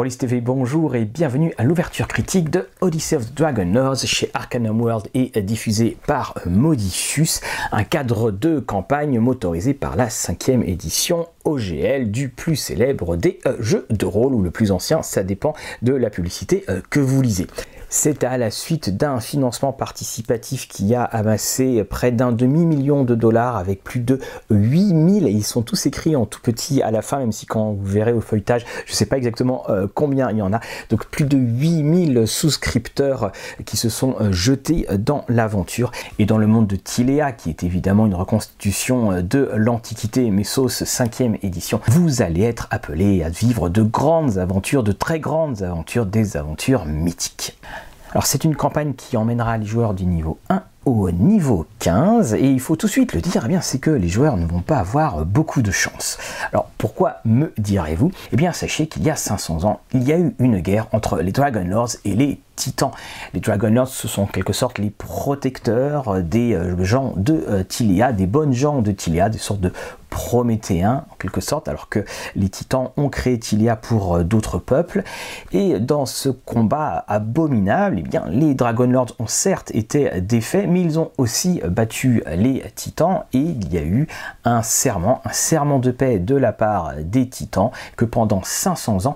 Police TV, bonjour et bienvenue à l'ouverture critique de Odyssey of Dragon chez Arcanum World et diffusé par Modifus, un cadre de campagne motorisé par la cinquième édition OGL du plus célèbre des euh, jeux de rôle ou le plus ancien, ça dépend de la publicité euh, que vous lisez. C'est à la suite d'un financement participatif qui a amassé près d'un demi-million de dollars avec plus de 8000, et ils sont tous écrits en tout petit à la fin, même si quand vous verrez au feuilletage, je ne sais pas exactement euh, combien il y en a, donc plus de 8000 souscripteurs qui se sont euh, jetés dans l'aventure. Et dans le monde de Tilea, qui est évidemment une reconstitution euh, de l'Antiquité Messos 5e édition, vous allez être appelé à vivre de grandes aventures, de très grandes aventures, des aventures mythiques. Alors c'est une campagne qui emmènera les joueurs du niveau 1 au niveau 15 et il faut tout de suite le dire, eh c'est que les joueurs ne vont pas avoir beaucoup de chance. Alors pourquoi me direz-vous? Eh bien sachez qu'il y a 500 ans, il y a eu une guerre entre les Dragon Lords et les Titans. Les Dragon Lords, ce sont en quelque sorte les protecteurs des euh, gens de euh, Tilia, des bonnes gens de Tilia, des sortes de prométhéens en quelque sorte, alors que les titans ont créé Tilia pour euh, d'autres peuples. Et dans ce combat abominable, eh bien, les Dragon Lords ont certes été défaits, mais ils ont aussi battu les titans et il y a eu un serment, un serment de paix de la part des titans que pendant 500 ans,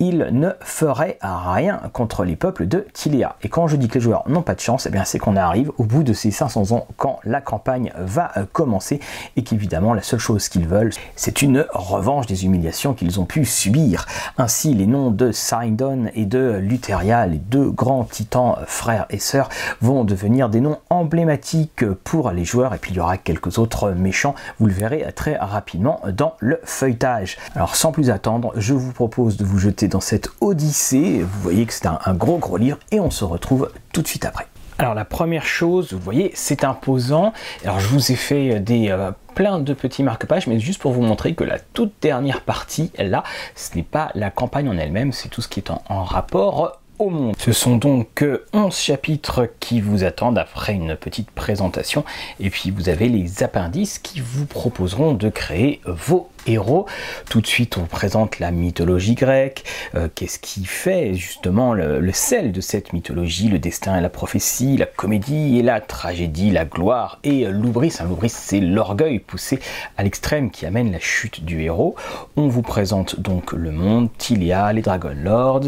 il ne ferait rien contre les peuples de Tilia. Et quand je dis que les joueurs n'ont pas de chance, eh c'est qu'on arrive au bout de ces 500 ans quand la campagne va euh, commencer et qu'évidemment la seule chose qu'ils veulent, c'est une revanche des humiliations qu'ils ont pu subir. Ainsi, les noms de Sindon et de Lutheria, les deux grands titans euh, frères et sœurs, vont devenir des noms emblématiques pour les joueurs et puis il y aura quelques autres méchants, vous le verrez très rapidement dans le feuilletage. Alors sans plus attendre, je vous propose de vous jeter dans cette odyssée. Vous voyez que c'est un, gros gros livre et on se retrouve tout de suite après. Alors la première chose, vous voyez, c'est imposant. Alors je vous ai fait des euh, plein de petits marque-pages, mais juste pour vous montrer que la toute dernière partie, là, ce n'est pas la campagne en elle-même, c'est tout ce qui est en, rapport au monde. Ce sont donc 11 chapitres qui vous attendent après une petite présentation et puis vous avez les appendices qui vous proposeront de créer vos héros. Tout de suite, on présente la mythologie grecque, euh, qu'est-ce qui fait justement le, sel de cette mythologie, le destin et la prophétie, la comédie et la tragédie, la gloire et l'oubris. Un l'oubris, c'est l'orgueil poussé à l'extrême qui amène la chute du héros. On vous présente donc le monde, Tilia, les Dragon Lords,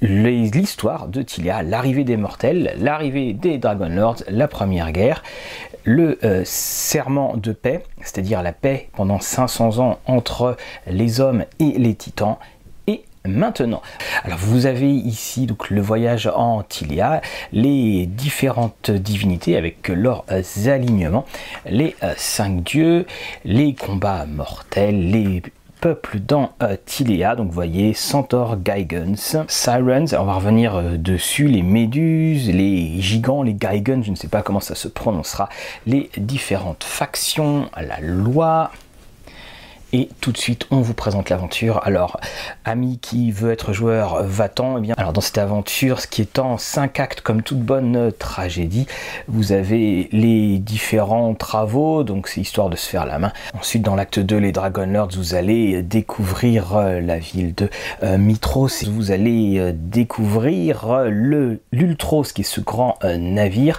l'histoire de Tilia, l'arrivée des mortels, l'arrivée des Dragon Lords, la première guerre, le euh, serment de paix, c'est-à-dire la paix pendant 500 ans entre les hommes et les titans, et maintenant. Alors vous avez ici le voyage en Tilia, les différentes divinités avec leurs alignements, les euh, cinq dieux, les combats mortels, les peuple dans euh, Tilea. Donc vous voyez Centaur, Geigens, Sirens, on va revenir euh, dessus, les méduses, les gigants, les Geigens, je ne sais pas comment ça se prononcera, les différentes factions, la loi, et tout de suite on vous présente l'aventure. Alors, ami qui veut être joueur, va-t'en. Eh bien, alors dans cette aventure, ce qui est en 5 actes comme toute bonne tragédie, vous avez les différents travaux, donc c'est histoire de se faire la main. Ensuite, dans l'acte 2, les Dragon Lords, vous allez découvrir euh, la ville de euh, Mitros, vous allez euh, découvrir l'Ultros, qui est ce grand navire.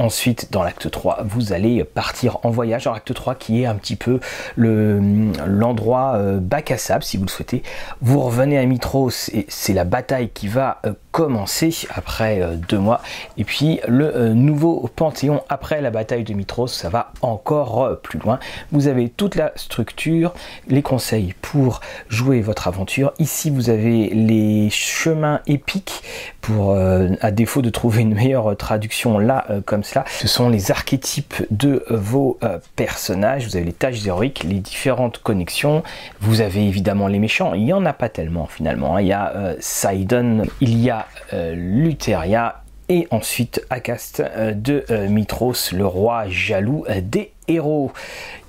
Ensuite, dans l'acte 3, vous allez partir en voyage dans l'acte 3 qui est un petit peu l'endroit euh, bac à sable si vous le souhaitez. Vous revenez à Mitros et c'est la bataille qui va euh, commencer après euh, deux mois. Et puis le nouveau Panthéon après la bataille de Mitros, ça va encore plus loin. Vous avez toute la structure, les conseils pour jouer votre aventure. Ici, vous avez les chemins épiques pour, à défaut de trouver une meilleure traduction là, comme ce sont les archétypes de vos euh, personnages. Vous avez les tâches héroïques, les différentes connexions. Vous avez évidemment les méchants. Il n'y en a pas tellement finalement. Hein. Il y a euh, il y a euh, Lutheria et ensuite Acast de Mitros, le roi jaloux des héros.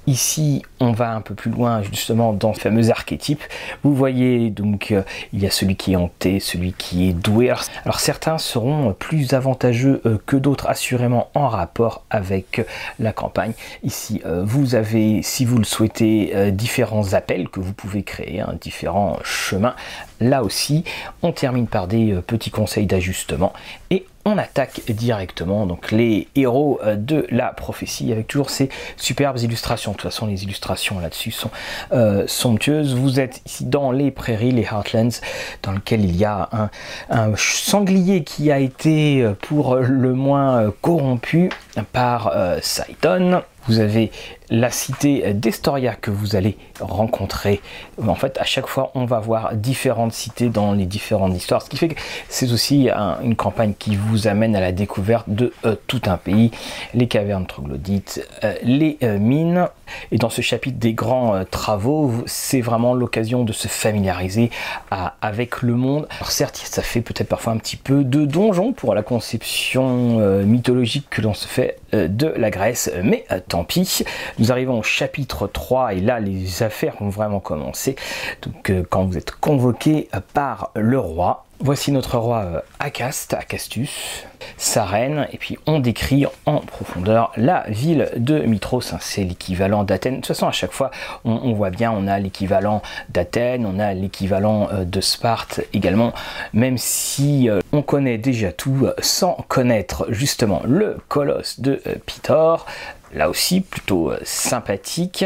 Ici, on va un peu plus loin justement dans ce fameux archétype. Vous voyez donc euh, il y a celui qui est hanté, celui qui est doué. Alors, certains seront plus avantageux euh, que d'autres assurément en rapport avec euh, la campagne. Ici, vous avez, si vous le souhaitez, différents appels que vous pouvez créer, hein, différents chemins là aussi. On termine par des petits conseils d'ajustement et on attaque directement donc les héros euh, de la prophétie avec toujours ces superbes illustrations. De toute façon, les illustrations là-dessus sont euh, somptueuses. Vous êtes ici dans les prairies, les Heartlands, dans lequel il y a un, sanglier qui a été euh, pour le moins corrompu par Sidon. Vous avez la cité d'Estoria que vous allez rencontrer. En fait, à chaque fois, on va voir différentes cités dans les différentes histoires, ce qui fait que c'est aussi une campagne qui vous amène à la découverte de euh, tout un pays, les cavernes troglodytes, euh, les euh, mines. Et dans ce chapitre des grands travaux, c'est vraiment l'occasion de se familiariser avec le monde. Alors certes, ça fait peut-être parfois un petit peu de donjon pour la conception mythologique que l'on se fait de la Grèce, mais tant pis. Nous arrivons au chapitre 3 et là les affaires vont vraiment commencer. Donc euh, quand vous êtes convoqué euh, par le roi, Voici notre roi euh, Acast, Acastus, sa reine, et puis on décrit en profondeur la ville de Mitros, hein, c'est l'équivalent d'Athènes. De toute façon, à chaque fois, on, voit bien, on a l'équivalent d'Athènes, on a l'équivalent de Sparte également, même si on connaît déjà tout sans connaître justement le colosse de Pitor, là aussi plutôt euh, sympathique.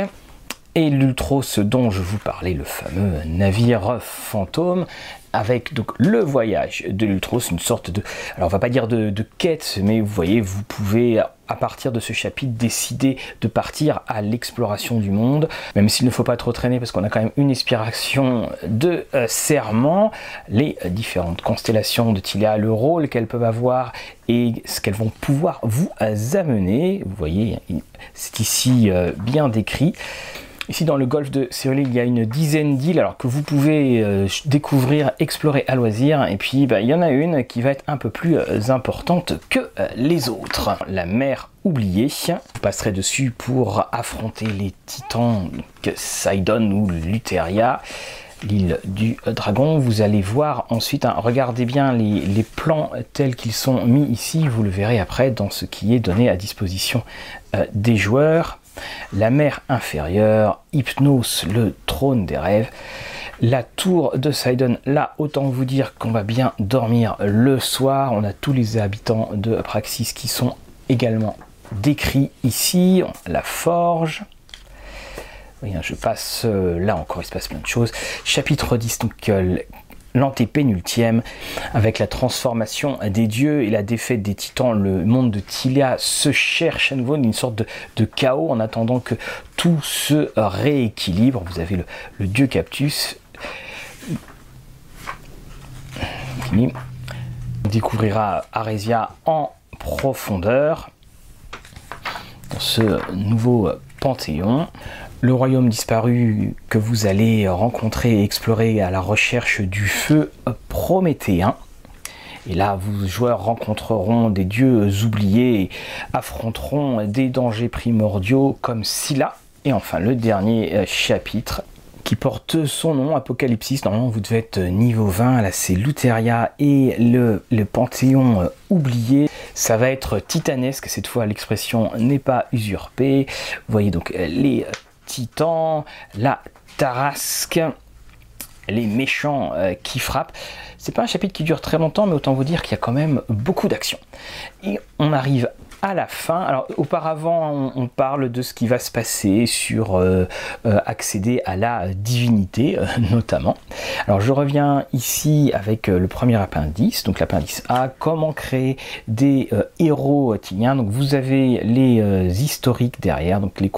Et l'Ultros dont je vous parlais, le fameux navire fantôme, avec donc le voyage de l'Ultros, une sorte de, alors on va pas dire de, quête, mais vous voyez, vous pouvez à partir de ce chapitre décider de partir à l'exploration du monde, même s'il ne faut pas trop traîner parce qu'on a quand même une inspiration de euh, serment, les différentes constellations de Tilia, le rôle qu'elles peuvent avoir et ce qu'elles vont pouvoir vous amener. Vous voyez, c'est ici euh, bien décrit. Ici dans le golfe de Séolé, il y a une dizaine d'îles alors que vous pouvez euh, découvrir, explorer à loisir. Et puis bah, il y en a une qui va être un peu plus euh, importante que euh, les autres. La mer oubliée. Vous passerez dessus pour affronter les titans Sidon ou Luteria l'île du dragon. Vous allez voir ensuite, hein, regardez bien les plans tels qu'ils sont mis ici, vous le verrez après dans ce qui est donné à disposition des joueurs la mer inférieure, Hypnos, le trône des rêves, la tour de Sidon, là autant vous dire qu'on va bien dormir le soir, on a tous les habitants de Praxis qui sont également décrits ici, la forge, je passe euh, là encore, il se passe plein de choses. Chapitre 10, donc euh, l'antépénultième, avec la transformation des dieux et la défaite des titans, le monde de Tilia se cherche à nouveau une sorte de, chaos en attendant que tout se rééquilibre. Vous avez le, dieu Captus. On découvrira Aresia en profondeur dans ce nouveau panthéon le royaume disparu que vous allez rencontrer et explorer à la recherche du feu prométhéen. Et là, vous joueurs rencontreront des dieux oubliés affronteront des dangers primordiaux comme Scylla. Et enfin, le dernier euh, chapitre qui porte son nom, Apocalypsis. Normalement, vous devez être niveau 20. Là, c'est Luteria et le, le panthéon euh, oublié. Ça va être titanesque. Cette fois, l'expression n'est pas usurpée. Vous voyez donc euh, les Titan, la Tarasque, les méchants euh, qui frappent. C'est pas un chapitre qui dure très longtemps, mais autant vous dire qu'il y a quand même beaucoup d'action. Et on arrive à la fin. Alors auparavant, on, parle de ce qui va se passer sur euh, euh, accéder à la divinité, notamment. Alors je reviens ici avec le premier appendice, donc l'appendice A, comment créer des héros tiliens. Donc vous avez les historiques derrière, donc les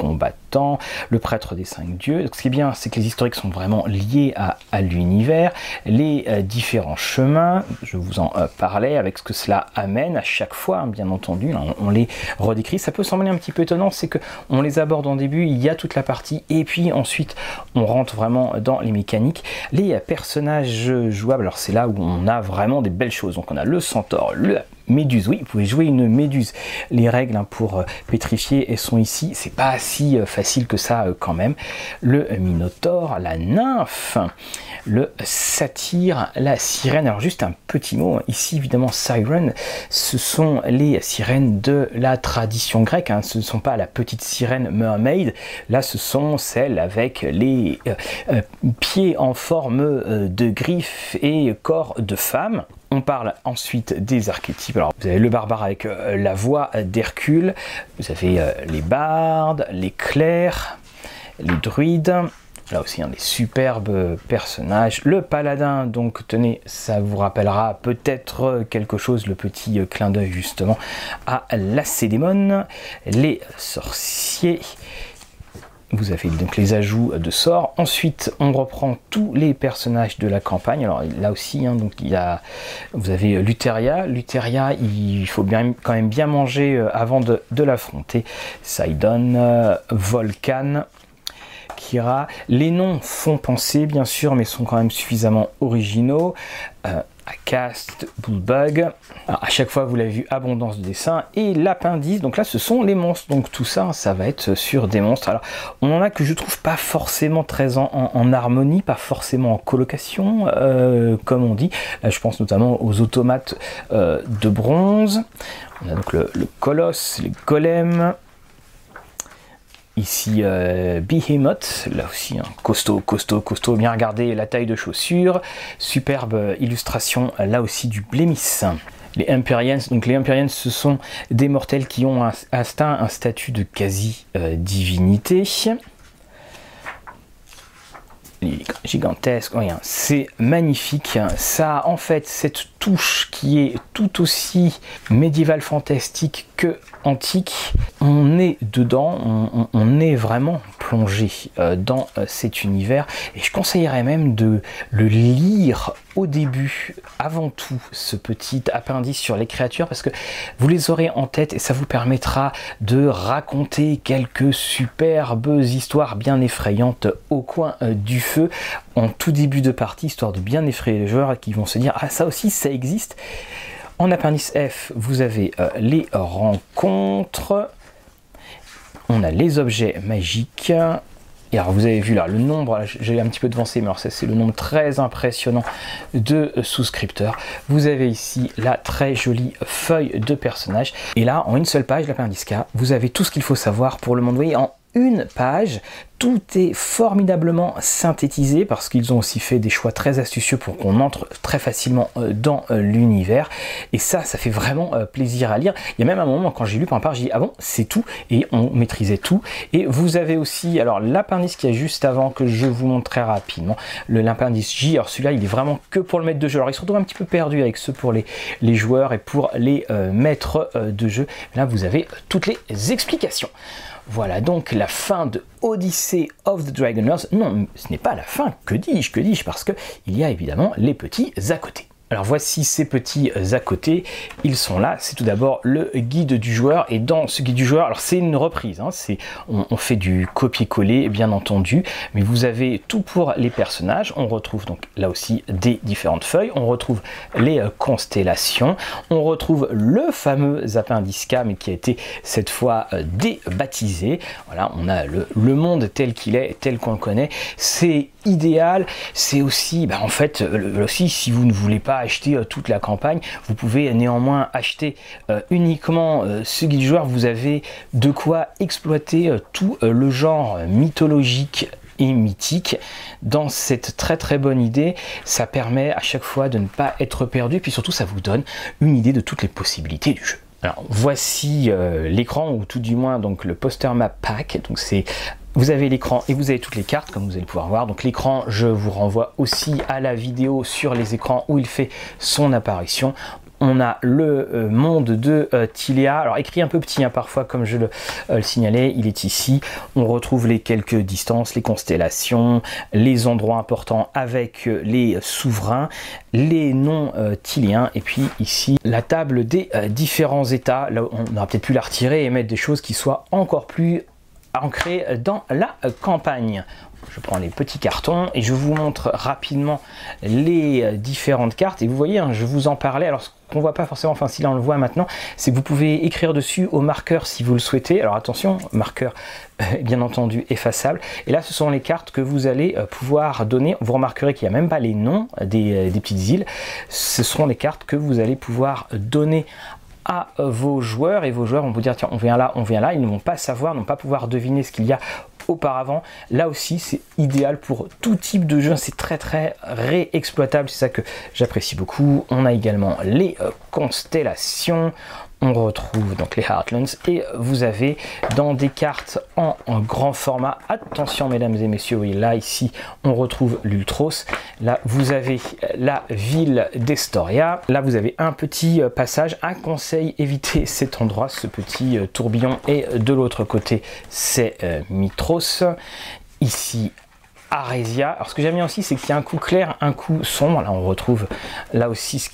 le prêtre des cinq dieux. Ce qui est bien, c'est que les historiques sont vraiment liés à, l'univers, les euh, différents chemins, je vous en euh, parlais, avec ce que cela amène à chaque fois, hein, bien entendu, hein, on, les redécrit. Ça peut sembler un petit peu étonnant, c'est que on les aborde en début, il y a toute la partie, et puis ensuite on rentre vraiment dans les mécaniques. Les personnages jouables, alors c'est là où on a vraiment des belles choses. Donc on a le centaure, le méduse. Oui, vous pouvez jouer une méduse. Les règles hein, pour pétrifier elles sont ici. C'est pas si facile que ça quand même. Le minotaure, la nymphe, le satyre, la sirène. Alors juste un petit mot. Ici évidemment siren, ce sont les sirènes de la tradition grecque. Hein. Ce ne sont pas la petite sirène mermaid. Là, ce sont celles avec les pieds en forme de griffes et corps de femme. On parle ensuite des archétypes. Alors, vous avez le barbare avec euh, la voix d'Hercule, vous avez euh, les bardes, les clercs, les druides. Là aussi, un des superbes personnages. Le paladin, donc, tenez, ça vous rappellera peut-être quelque chose, le petit euh, clin d'œil justement à la Cédémone. Les sorciers, vous avez donc les ajouts de sorts. Ensuite, on reprend tous les personnages de la campagne. Alors là aussi, hein, donc il a, vous avez Luteria. Luteria, il faut bien, quand même bien manger euh, avant de, l'affronter. Sidon, euh, Volcan, Kira. Les noms font penser, bien sûr, mais sont quand même suffisamment originaux. Euh, Cast, Bullbug. à chaque fois, vous l'avez vu, abondance de dessin. Et l'appendice, donc là, ce sont les monstres. Donc tout ça, ça va être sur des monstres. Alors, on en a que je trouve pas forcément très en, harmonie, pas forcément en colocation, euh, comme on dit. Là, je pense notamment aux automates euh, de bronze. On a donc le colosse, les golems, Ici, euh, Behemoth, là aussi, un costaud, costaud, costaud, bien regardé, la taille de chaussure, superbe illustration, là aussi, du Blémis. Les Empyreans, donc les Empyreans, ce sont des mortels qui ont atteint un statut de quasi-divinité. gigantesque, rien, c'est magnifique. Ça a en fait cette touche qui est tout aussi médiéval fantastique que antique, on est dedans, on, est vraiment plongé euh, dans euh, cet univers et je conseillerais même de le lire au début, avant tout, ce petit appendice sur les créatures parce que vous les aurez en tête et ça vous permettra de raconter quelques superbes histoires bien effrayantes au coin euh, du feu en tout début de partie, histoire de bien effrayer les joueurs qui vont se dire Ah, ça aussi, ça existe. En appendice F, vous avez euh, les rencontres. On a les objets magiques. Et alors vous avez vu là le nombre, j'ai un petit peu devancé, mais alors c'est le nombre très impressionnant de euh, souscripteurs. Vous avez ici la très jolie feuille de personnages. Et là, en une seule page, l'appendice K, vous avez tout ce qu'il faut savoir pour le monde. Vous voyez, en une page. Tout est formidablement synthétisé parce qu'ils ont aussi fait des choix très astucieux pour qu'on entre très facilement euh, dans euh, l'univers. Et ça, ça fait vraiment euh, plaisir à lire. Il y a même un moment quand j'ai lu par part, j'ai dit ah bon, c'est tout et on maîtrisait tout. Et vous avez aussi alors l'appendice qui est juste avant que je vous montre très rapidement. Le l'appendice J. Alors celui-là, il est vraiment que pour le maître de jeu. Alors il se retrouve un petit peu perdu avec ceux pour les, les joueurs et pour les maîtres de jeu. Là, vous avez toutes les explications. Voilà donc la fin de Odyssey of the Dragoners. Non, ce n'est pas la fin, que dis-je, que dis-je, parce qu'il y a évidemment les petits à côté. Alors voici ces petits à côté, ils sont là, c'est tout d'abord le guide du joueur, et dans ce guide du joueur, alors c'est une reprise, hein, on, fait du copier-coller bien entendu, mais vous avez tout pour les personnages, on retrouve donc là aussi des différentes feuilles, on retrouve les euh, constellations, on retrouve le fameux appendice mais qui a été cette fois euh, débaptisé, voilà, on a le, le monde tel qu'il est, tel qu'on le connaît, c'est idéal, c'est aussi, bah, en fait, euh, aussi si vous ne voulez pas acheter euh, toute la campagne, vous pouvez néanmoins acheter euh, uniquement ce guide joueur, vous avez de quoi exploiter tout le genre mythologique et mythique. Dans cette très très bonne idée, ça permet à chaque fois de ne pas être perdu, puis surtout ça vous donne une idée de toutes les possibilités du jeu. Alors voici l'écran ou tout du moins donc le poster map pack. Donc c'est vous avez l'écran et vous avez toutes les cartes comme vous allez pouvoir voir. Donc l'écran, je vous renvoie aussi à la vidéo sur les écrans où il fait son apparition on a le euh, monde de euh, Tilia. Alors écrit un peu petit hein, parfois comme je le, euh, le, signalais, il est ici. On retrouve les quelques distances, les constellations, les endroits importants avec les souverains, les noms tiliens et puis ici la table des différents états. Là on aurait peut-être pu la retirer et mettre des choses qui soient encore plus ancré dans la campagne. je prends les petits cartons et je vous montre rapidement les euh, différentes cartes. Et vous voyez, hein, je vous en parlais. Alors, ce qu'on voit pas forcément, enfin, si là on le voit maintenant, c'est que vous pouvez écrire dessus au marqueur si vous le souhaitez. Alors, attention, marqueur euh, bien entendu effaçable. Et là, ce sont les cartes que vous allez euh, pouvoir donner. Vous remarquerez qu'il n'y a même pas les noms des, des petites îles. Ce seront les cartes que vous allez pouvoir donner à vos joueurs et vos joueurs vont vous dire tiens on vient là, on vient là, ils ne vont pas savoir, ne vont pas pouvoir deviner ce qu'il y a auparavant. Là aussi, c'est idéal pour tout type de jeu. C'est très très réexploitable. C'est ça que j'apprécie beaucoup. On a également les euh, constellations on retrouve donc les Heartlands et vous avez dans des cartes en, grand format, attention mesdames et messieurs, oui là ici on retrouve l'Ultros, là vous avez la ville d'Estoria, là vous avez un petit euh, passage, un conseil, évitez cet endroit, ce petit euh, tourbillon. Et de l'autre côté c'est euh, Mitros, ici Aresia. Alors ce que j'aime bien aussi, c'est qu'il y a un coup clair, un coup sombre. Là, on retrouve là aussi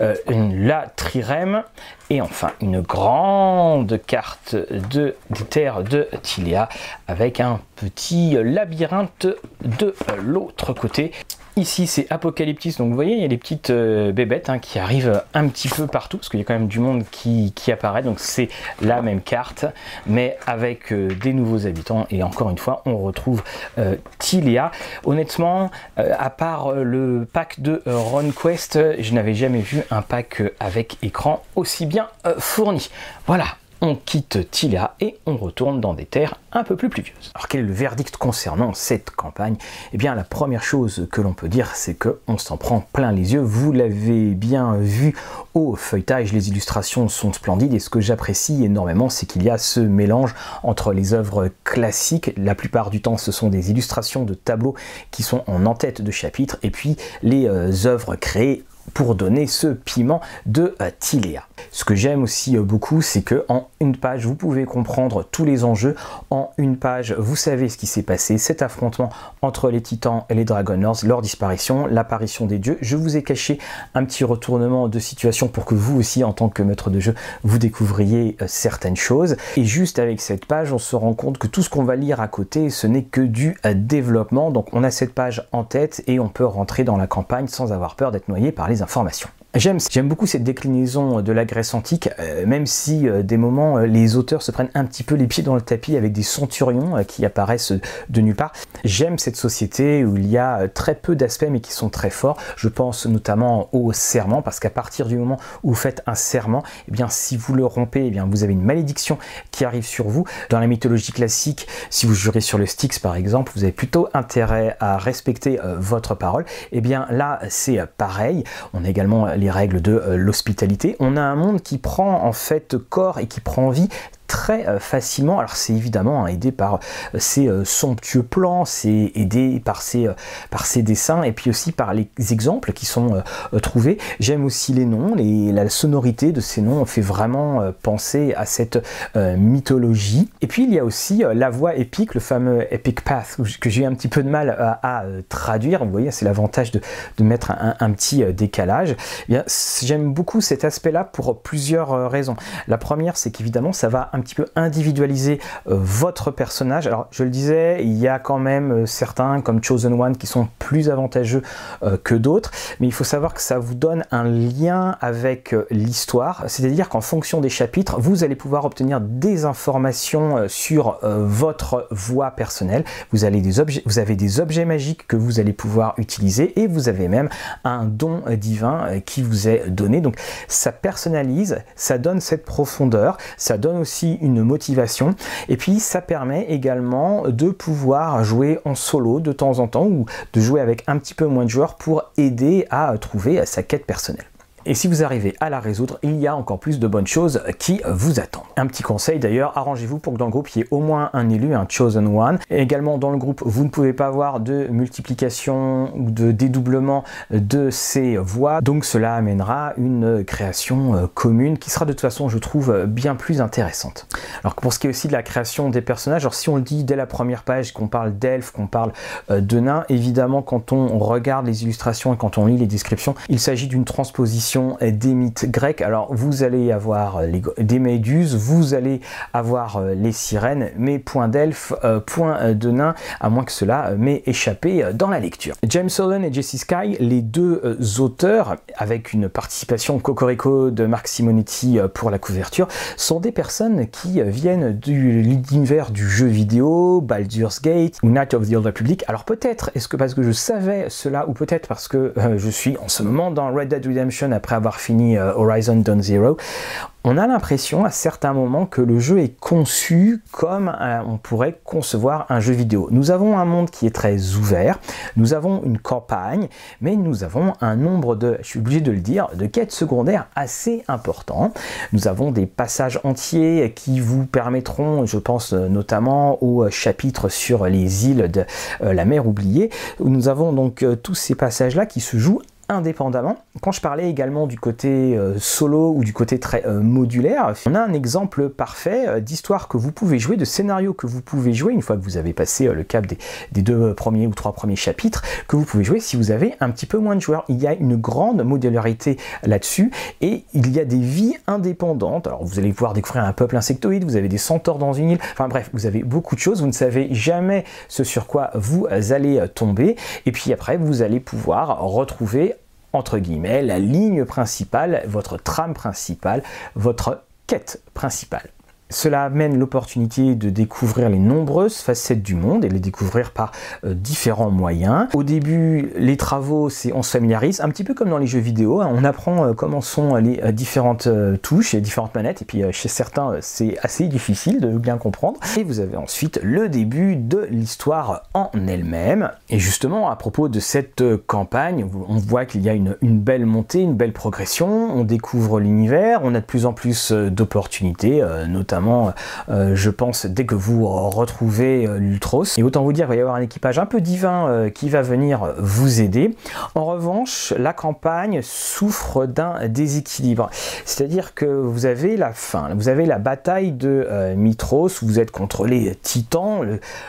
euh, une, la trirème et enfin une grande carte de, des terres de Tilia avec un petit labyrinthe de l'autre côté. Ici, c'est Apocalyptis. Donc, vous voyez, il y a des petites euh, bébêtes hein, qui arrivent un petit peu partout, parce qu'il y a quand même du monde qui, apparaît. Donc, c'est la même carte, mais avec euh, des nouveaux habitants. Et encore une fois, on retrouve euh, Tilia. Honnêtement, à part le pack de RunQuest, je n'avais jamais vu un pack avec écran aussi bien fourni. Voilà, on quitte Tila et on retourne dans des terres un peu plus pluvieuses. Alors quel est le verdict concernant cette campagne? Eh bien la première chose que l'on peut dire c'est qu'on s'en prend plein les yeux. Vous l'avez bien vu au feuilletage, les illustrations sont splendides et ce que j'apprécie énormément c'est qu'il y a ce mélange entre les œuvres classiques, la plupart du temps ce sont des illustrations de tableaux qui sont en en-tête de chapitre et puis les euh, œuvres créées pour donner ce piment de euh, Tiléa. Ce que j'aime aussi euh, beaucoup, c'est que en une page, vous pouvez comprendre tous les enjeux. En une page, vous savez ce qui s'est passé, cet affrontement entre les titans et les Dragonors, leur disparition, l'apparition des dieux. Je vous ai caché un petit retournement de situation pour que vous aussi, en tant que maître de jeu, vous découvriez euh, certaines choses. Et juste avec cette page, on se rend compte que tout ce qu'on va lire à côté, ce n'est que du développement. Donc on a cette page en tête et on peut rentrer dans la campagne sans avoir peur d'être noyé par les informations. J'aime, beaucoup cette déclinaison de la Grèce antique, euh, même si euh, des moments euh, les auteurs se prennent un petit peu les pieds dans le tapis avec des centurions qui apparaissent de nulle part. J'aime cette société où il y a très peu d'aspects mais qui sont très forts. Je pense notamment au serment parce qu'à partir du moment où vous faites un serment, eh bien si vous le rompez, eh bien vous avez une malédiction qui arrive sur vous. Dans la mythologie classique, si vous jurez sur le Styx par exemple, vous avez plutôt intérêt à respecter votre parole. Eh bien là, c'est pareil. On a également les règles de euh, l'hospitalité. On a un monde qui prend en fait corps et qui prend vie très euh, facilement. Alors c'est évidemment hein, aidé par euh, ces euh, somptueux plans, c'est aidé par ces, par dessins et puis aussi par les exemples qui sont trouvés. J'aime aussi les noms, la sonorité de ces noms fait vraiment penser à cette mythologie. Et puis il y a aussi la voix épique, le fameux Epic Path que j'ai un petit peu de mal à, traduire. Vous voyez, c'est l'avantage de, de, mettre un, petit décalage. Eh j'aime beaucoup cet aspect-là pour plusieurs raisons. La première, c'est qu'évidemment, ça va un petit peu individualiser euh, votre personnage. Alors je le disais, il y a quand même euh, certains comme Chosen One qui sont plus avantageux euh, que d'autres, mais il faut savoir que ça vous donne un lien avec l'histoire, c'est-à-dire qu'en fonction des chapitres, vous allez pouvoir obtenir des informations sur votre voix personnelle. Vous, allez des objets, vous avez des objets magiques que vous allez pouvoir utiliser et vous avez même un don divin qui vous est donné. Donc ça personnalise, ça donne cette profondeur, ça donne aussi une motivation. Et puis ça permet également de pouvoir jouer en solo de temps en temps ou de jouer avec un petit peu moins de joueurs pour aider à trouver sa quête personnelle. Et si vous arrivez à la résoudre, il y a encore plus de bonnes choses qui vous attendent. Un petit conseil d'ailleurs, arrangez-vous pour que dans le groupe il y ait au moins un élu, un chosen one. Également dans le groupe, vous ne pouvez pas avoir de multiplication ou de dédoublement de ces voix. Donc cela amènera une création euh, commune qui sera de toute façon, je trouve, bien plus intéressante. Alors pour ce qui est aussi de la création des personnages, alors si on le dit dès la première page qu'on parle d'elfes, qu'on parle euh, de nains, évidemment quand on regarde les illustrations et quand on lit les descriptions, il s'agit d'une transposition des mythes grecs. Alors vous allez avoir des méduses, vous allez avoir les sirènes, mais point d'elfes, point de nains, à moins que cela m'ait échappé dans la lecture. James Holland et Jesse Sky, les deux auteurs, avec une participation cocorico de Marc Simonetti pour la couverture, sont des personnes qui viennent de l'univers du jeu vidéo, Baldur's Gate ou Night of the Old Republic. Alors peut-être est-ce que parce que je savais cela ou peut-être parce que euh, je suis en ce moment dans Red Dead Redemption après avoir fini euh, Horizon Dawn Zero, on a l'impression à certains moments que le jeu est conçu comme on pourrait concevoir un jeu vidéo. Nous avons un monde qui est très ouvert, nous avons une campagne, mais nous avons un nombre de, je suis obligé de le dire, de quêtes secondaires assez important. Nous avons des passages entiers qui vous permettront, je pense notamment au chapitre sur les îles de euh, la mer oubliée, nous avons donc euh, tous ces passages-là qui se jouent indépendamment. Quand je parlais également du côté euh, solo ou du côté très euh, modulaire, on a un exemple parfait euh, d'histoire que vous pouvez jouer, de scénario que vous pouvez jouer une fois que vous avez passé le cap des, deux premiers ou trois premiers chapitres, que vous pouvez jouer si vous avez un petit peu moins de joueurs. Il y a une grande modularité là-dessus et il y a des vies indépendantes. Alors vous allez pouvoir découvrir un peuple insectoïde, vous avez des centaures dans une île, enfin bref, vous avez beaucoup de choses, vous ne savez jamais ce sur quoi vous allez tomber et puis après vous allez pouvoir retrouver entre guillemets, la ligne principale, votre trame principale, votre quête principale. Cela amène l'opportunité de découvrir les nombreuses facettes du monde et les découvrir par euh, différents moyens. Au début, les travaux, c'est on se familiarise, un petit peu comme dans les jeux vidéo, hein. on apprend euh, comment sont les euh, différentes touches et différentes manettes, et puis chez certains, c'est assez difficile de bien comprendre. Et vous avez ensuite le début de l'histoire en elle-même. Et justement, à propos de cette campagne, on voit qu'il y a une, belle montée, une belle progression, on découvre l'univers, on a de plus en plus d'opportunités, notamment euh, je pense, dès que vous retrouvez euh, l'Ultros. Et autant vous dire, il va y avoir un équipage un peu divin euh, qui va venir vous aider. En revanche, la campagne souffre d'un déséquilibre. C'est-à-dire que vous avez la fin, vous avez la bataille de Mitros, vous êtes contre les titans,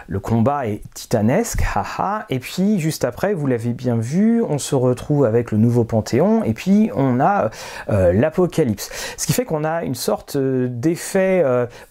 le, combat est titanesque, haha, et puis juste après, vous l'avez bien vu, on se retrouve avec le nouveau Panthéon, et puis on a l'Apocalypse. Ce qui fait qu'on a une sorte d'effet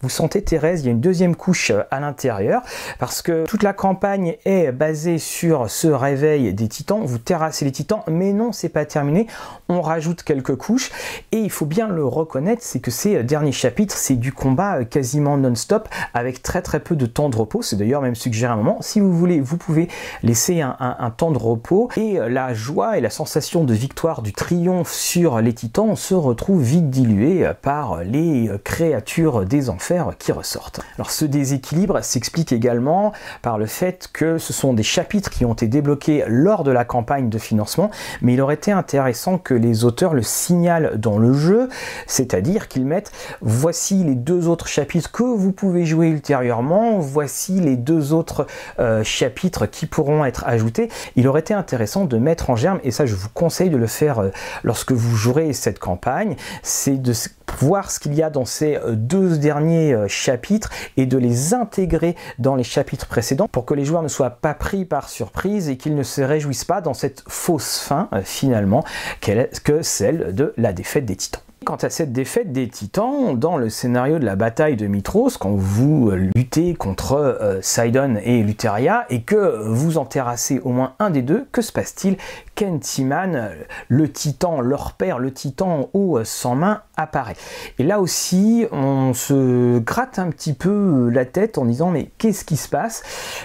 vous sentez Thérèse, il y a une deuxième couche euh, à l'intérieur, parce que toute la campagne est basée sur ce réveil des titans, vous terrassez les titans, mais non, c'est pas terminé, on rajoute quelques couches, et il faut bien le reconnaître, c'est que ces euh, derniers chapitres, c'est du combat quasiment non-stop, avec très très peu de temps de repos, c'est d'ailleurs même suggéré un moment, si vous voulez, vous pouvez laisser un, un temps de repos, et la joie et la sensation de victoire, du triomphe sur les titans se retrouve vite diluée par les créatures des enfers qui ressortent. Alors ce déséquilibre s'explique également par le fait que ce sont des chapitres qui ont été débloqués lors de la campagne de financement, mais il aurait été intéressant que les auteurs le signalent dans le jeu, c'est-à-dire qu'ils mettent voici les deux autres chapitres que vous pouvez jouer ultérieurement, voici les deux autres euh, chapitres qui pourront être ajoutés. Il aurait été intéressant de mettre en germe, et ça je vous conseille de le faire euh, lorsque vous jouerez cette campagne, c'est de voir ce qu'il y a dans ces euh, deux derniers euh, chapitres et de les intégrer dans les chapitres précédents pour que les joueurs ne soient pas pris par surprise et qu'ils ne se réjouissent pas dans cette fausse fin euh, finalement que celle de la défaite des titans. Quant à cette défaite des titans, dans le scénario de la bataille de Mitros, quand vous luttez contre Sidon et Luteria et que vous en terrassez au moins un des deux, que se passe-t-il Kentiman, le titan, leur père, le titan aux 100 mains, apparaît. Et là aussi, on se gratte un petit peu la tête en disant mais qu'est-ce qui se passe?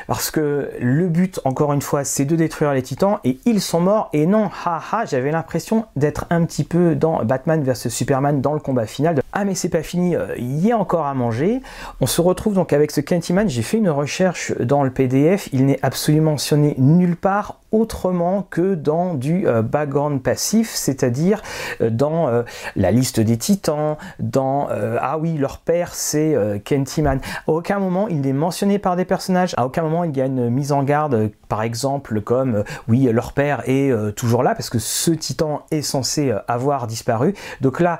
Parce que le but, encore une fois, c'est de détruire les titans et ils sont morts. Et non, haha, j'avais l'impression d'être un petit peu dans Batman vs Superman dans le combat final. De, ah mais c'est pas fini, euh, il y a encore à manger. On se retrouve donc avec ce Kentiman. J'ai fait une recherche dans le PDF. Il n'est absolument mentionné nulle part autrement que dans du euh, background passif, c'est-à-dire euh, dans la liste des titans, dans ah oui, leur père c'est Kentiman. Aucun moment il est mentionné par des personnages, à aucun moment il y a une mise en garde, par exemple, comme oui, leur père est toujours là parce que ce titan est censé avoir disparu. Donc là,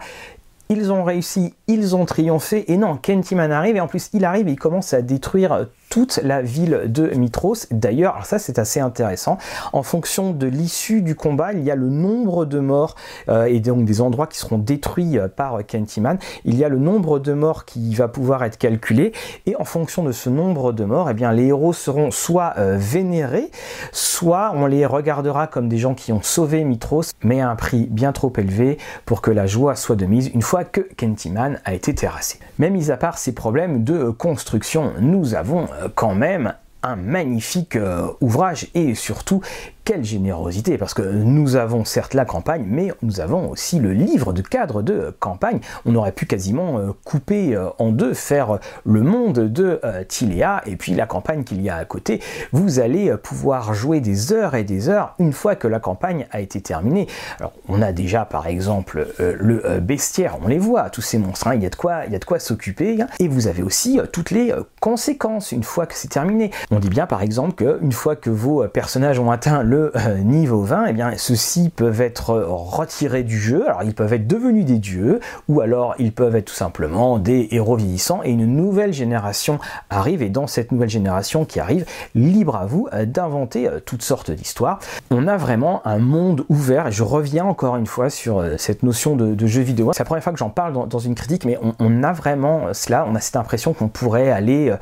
ils ont réussi, ils ont triomphé, et non, Kentiman arrive, et en plus il arrive et il commence à détruire toute la ville de Mitros. D'ailleurs, ça c'est assez intéressant. En fonction de l'issue du combat, il y a le nombre de morts euh, et donc des endroits qui seront détruits euh, par Kentiman. Il y a le nombre de morts qui va pouvoir être calculé et en fonction de ce nombre de morts, eh bien les héros seront soit euh, vénérés, soit on les regardera comme des gens qui ont sauvé Mitros, mais à un prix bien trop élevé pour que la joie soit de mise une fois que Kentiman a été terrassé. Mais mis à part ces problèmes de construction, nous avons quand même un magnifique euh, ouvrage et surtout quelle générosité, parce que nous avons certes la campagne, mais nous avons aussi le livre de cadre de campagne. On aurait pu quasiment euh, couper euh, en deux, faire le monde de euh, Tiléa et puis la campagne qu'il y a à côté. Vous allez pouvoir jouer des heures et des heures une fois que la campagne a été terminée. Alors, on a déjà par exemple le bestiaire, on les voit, tous ces monstres, hein. il y a de quoi, il y a de quoi s'occuper. Hein. et vous avez aussi toutes les conséquences une fois que c'est terminé. On dit bien par exemple qu'une fois que vos personnages ont atteint le euh, niveau 20, eh bien, ceux-ci peuvent être retirés du jeu. Alors, ils peuvent être devenus des dieux, ou alors ils peuvent être tout simplement des héros vieillissants, et une nouvelle génération arrive, et dans cette nouvelle génération qui arrive, libre à vous euh, d'inventer euh, toutes sortes d'histoires. On a vraiment un monde ouvert, et je reviens encore une fois sur cette notion de, jeu vidéo. C'est la première fois que j'en parle dans, une critique, mais on, a vraiment cela, on a cette impression qu'on pourrait aller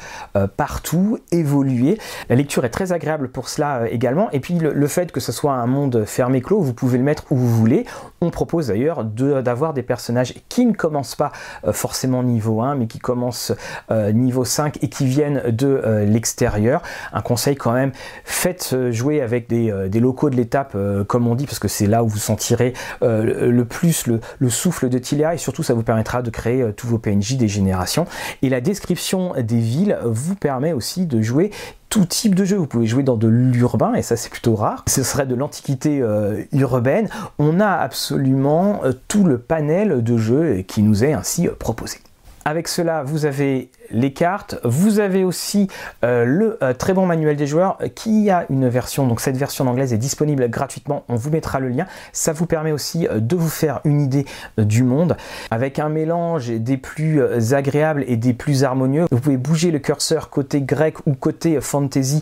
partout, évoluer. La lecture est très agréable pour cela également, et puis le, le fait que ce soit un monde fermé clos, vous pouvez le mettre où vous voulez. On propose d'ailleurs d'avoir des personnages qui ne commencent pas euh, forcément niveau 1, mais qui commencent euh, niveau 5 et qui viennent de euh, l'extérieur. Un conseil quand même, faites jouer avec des, locaux de l'étape, comme on dit, parce que c'est là où vous sentirez le plus le, le, souffle de Tilia et surtout ça vous permettra de créer tous vos PNJ des générations. Et la description des villes vous permet aussi de jouer tout type de jeu. Vous pouvez jouer dans de l'urbain, et ça c'est plutôt rare. Ce serait de l'antiquité euh, urbaine. On a absolument euh, tout le panel de jeux qui nous est ainsi euh, proposé. Avec cela, vous avez les cartes, vous avez aussi euh, le euh, très bon manuel des joueurs qui a une version, donc cette version anglaise est disponible gratuitement, on vous mettra le lien. Ça vous permet aussi euh, de vous faire une idée du monde avec un mélange des plus agréables et des plus harmonieux. Vous pouvez bouger le curseur côté grec ou côté fantasy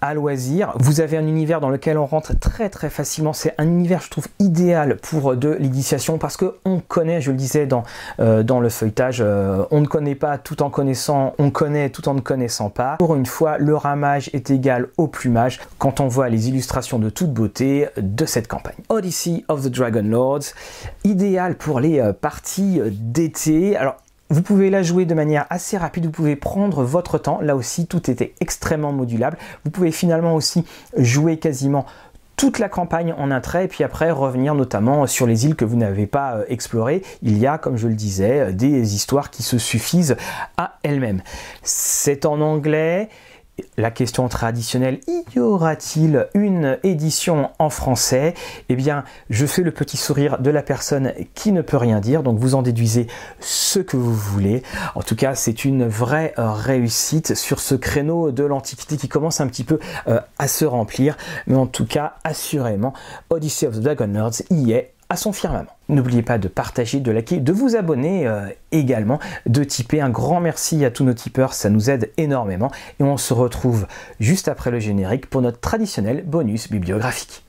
à loisir. Vous avez un univers dans lequel on rentre très très facilement. C'est un univers, je trouve, idéal pour de l'initiation parce que on connaît, je le disais dans, dans le feuilletage, on ne connaît pas tout en connaissant, on connaît tout en ne connaissant pas. Pour une fois, le ramage est égal au plumage quand on voit les illustrations de toute beauté de cette campagne. Odyssey of the Dragon Lords, idéal pour les euh, parties euh, d'été. Alors, vous pouvez la jouer de manière assez rapide, vous pouvez prendre votre temps, là aussi tout était extrêmement modulable. Vous pouvez finalement aussi jouer quasiment toute la campagne en un trait et puis après revenir notamment sur les îles que vous n'avez pas euh, explorées. Il y a, comme je le disais, euh, des histoires qui se suffisent à elles-mêmes. C'est en anglais, la question traditionnelle, y aura-t-il une édition en français? Eh bien, je fais le petit sourire de la personne qui ne peut rien dire, donc vous en déduisez ce que vous voulez. En tout cas, c'est une vraie réussite sur ce créneau de l'Antiquité qui commence un petit peu euh, à se remplir, mais en tout cas, assurément, Odyssey of the Dragon Nerds y est à son firmament. N'oubliez pas de partager, de liker, de vous abonner euh, également, de tiper. Un grand merci à tous nos tipeurs, ça nous aide énormément. Et on se retrouve juste après le générique pour notre traditionnel bonus bibliographique.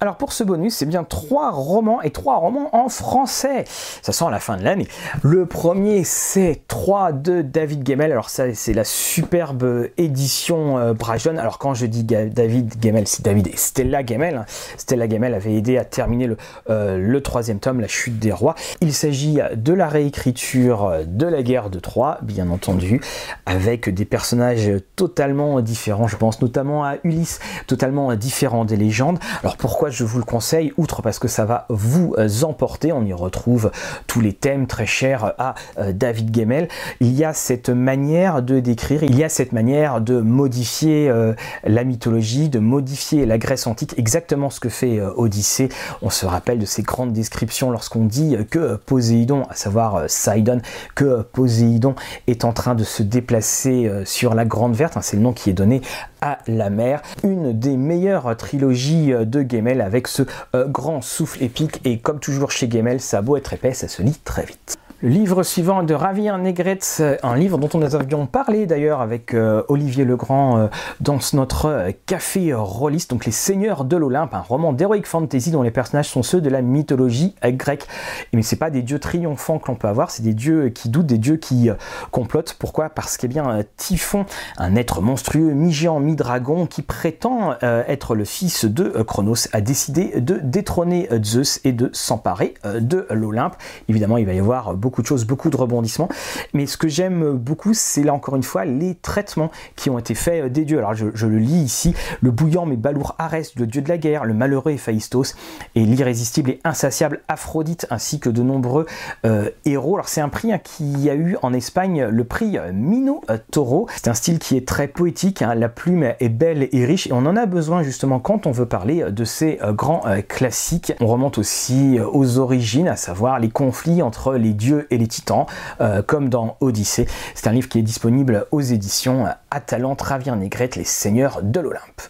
Alors pour ce bonus, c'est bien trois romans et trois romans en français. Ça sent la fin de l'année. Le premier, c'est 3 de David Gemmel. Alors ça, c'est la superbe édition euh, Alors quand je dis David Gemmel, c'est David et Stella Gemmel. Hein. Stella Gemmel avait aidé à terminer le, euh, le troisième tome, La chute des rois. Il s'agit de la réécriture de la guerre de Troie, bien entendu, avec des personnages totalement différents. Je pense notamment à Ulysse, totalement différent des légendes. Alors pourquoi je vous le conseille, outre parce que ça va vous euh, emporter, on y retrouve tous les thèmes très chers à euh, David Gemmel, il y a cette manière de décrire, il y a cette manière de modifier euh, la mythologie, de modifier la Grèce antique, exactement ce que fait Odyssée. On se rappelle de ces grandes descriptions lorsqu'on dit que Poséidon, à savoir Sidon, que Poséidon est en train de se déplacer sur la Grande Verte, hein, c'est le nom qui est donné à la mer, une des meilleures trilogies de Gemmel avec ce grand souffle épique et comme toujours chez Gamel, ça a beau être épais, ça se lit très vite. Le livre suivant de Ravien Negretz, un livre dont on avions parlé d'ailleurs avec euh, Olivier Legrand euh, dans notre euh, café rôliste, donc Les Seigneurs de l'Olympe, un roman d'heroic fantasy dont les personnages sont ceux de la mythologie grecque. Mais c'est pas des dieux triomphants que l'on peut avoir, c'est des dieux qui doutent, des dieux qui complotent. Pourquoi? Parce y a bien Typhon, un être monstrueux, mi-géant, mi-dragon, qui prétend être le fils de Chronos, a décidé de détrôner Zeus et de s'emparer de l'Olympe. Évidemment, il va y avoir beaucoup beaucoup de choses, beaucoup de rebondissements. Mais ce que j'aime beaucoup, c'est là encore une fois les traitements qui ont été faits euh, des dieux. Alors je, le lis ici, le bouillant mais balourd Arès, le dieu de la guerre, le malheureux Héphaïstos et l'irrésistible et insatiable Aphrodite, ainsi que de nombreux euh, héros. Alors c'est un prix hein, qui a eu en Espagne le prix euh, Mino Toro. C'est un style qui est très poétique, hein. la plume est belle et riche et on en a besoin justement quand on veut parler de ces grands classiques. On remonte aussi aux origines, à savoir les conflits entre les dieux et les titans, euh, comme dans Odyssée. C'est un livre qui est disponible aux éditions Atalante, Ravien Négrette, les seigneurs de l'Olympe.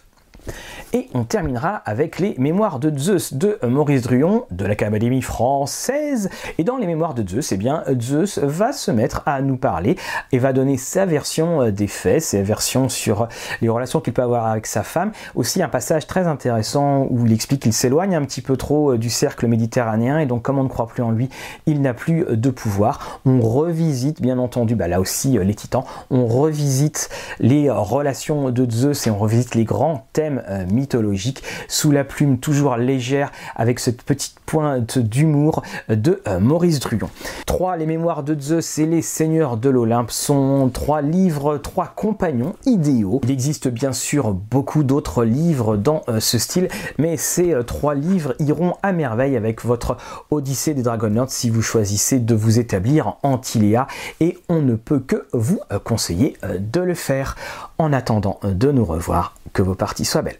Et on terminera avec les mémoires de Zeus de Maurice Druon de l'Académie française. Et dans les mémoires de Zeus, eh bien, Zeus va se mettre à nous parler et va donner sa version euh, des faits, sa version sur les relations qu'il peut avoir avec sa femme. Aussi un passage très intéressant où il explique qu'il s'éloigne un petit peu trop euh, du cercle méditerranéen et donc comme on ne croit plus en lui, il n'a plus euh, de pouvoir. On revisite bien entendu, bah là aussi les titans, on revisite les relations de Zeus et on revisite les grands thèmes mythologique, sous la plume toujours légère, avec cette petite pointe d'humour de euh, Maurice Druon. 3. Les mémoires de Zeus et les seigneurs de l'Olympe sont trois livres, trois compagnons idéaux. Il existe bien sûr beaucoup d'autres livres dans euh, ce style, mais ces euh, trois livres iront à merveille avec votre Odyssée des Dragonlords si vous choisissez de vous établir en Tiléa et on ne peut que vous conseiller de le faire. En attendant de nous revoir, que vos parties soient belles.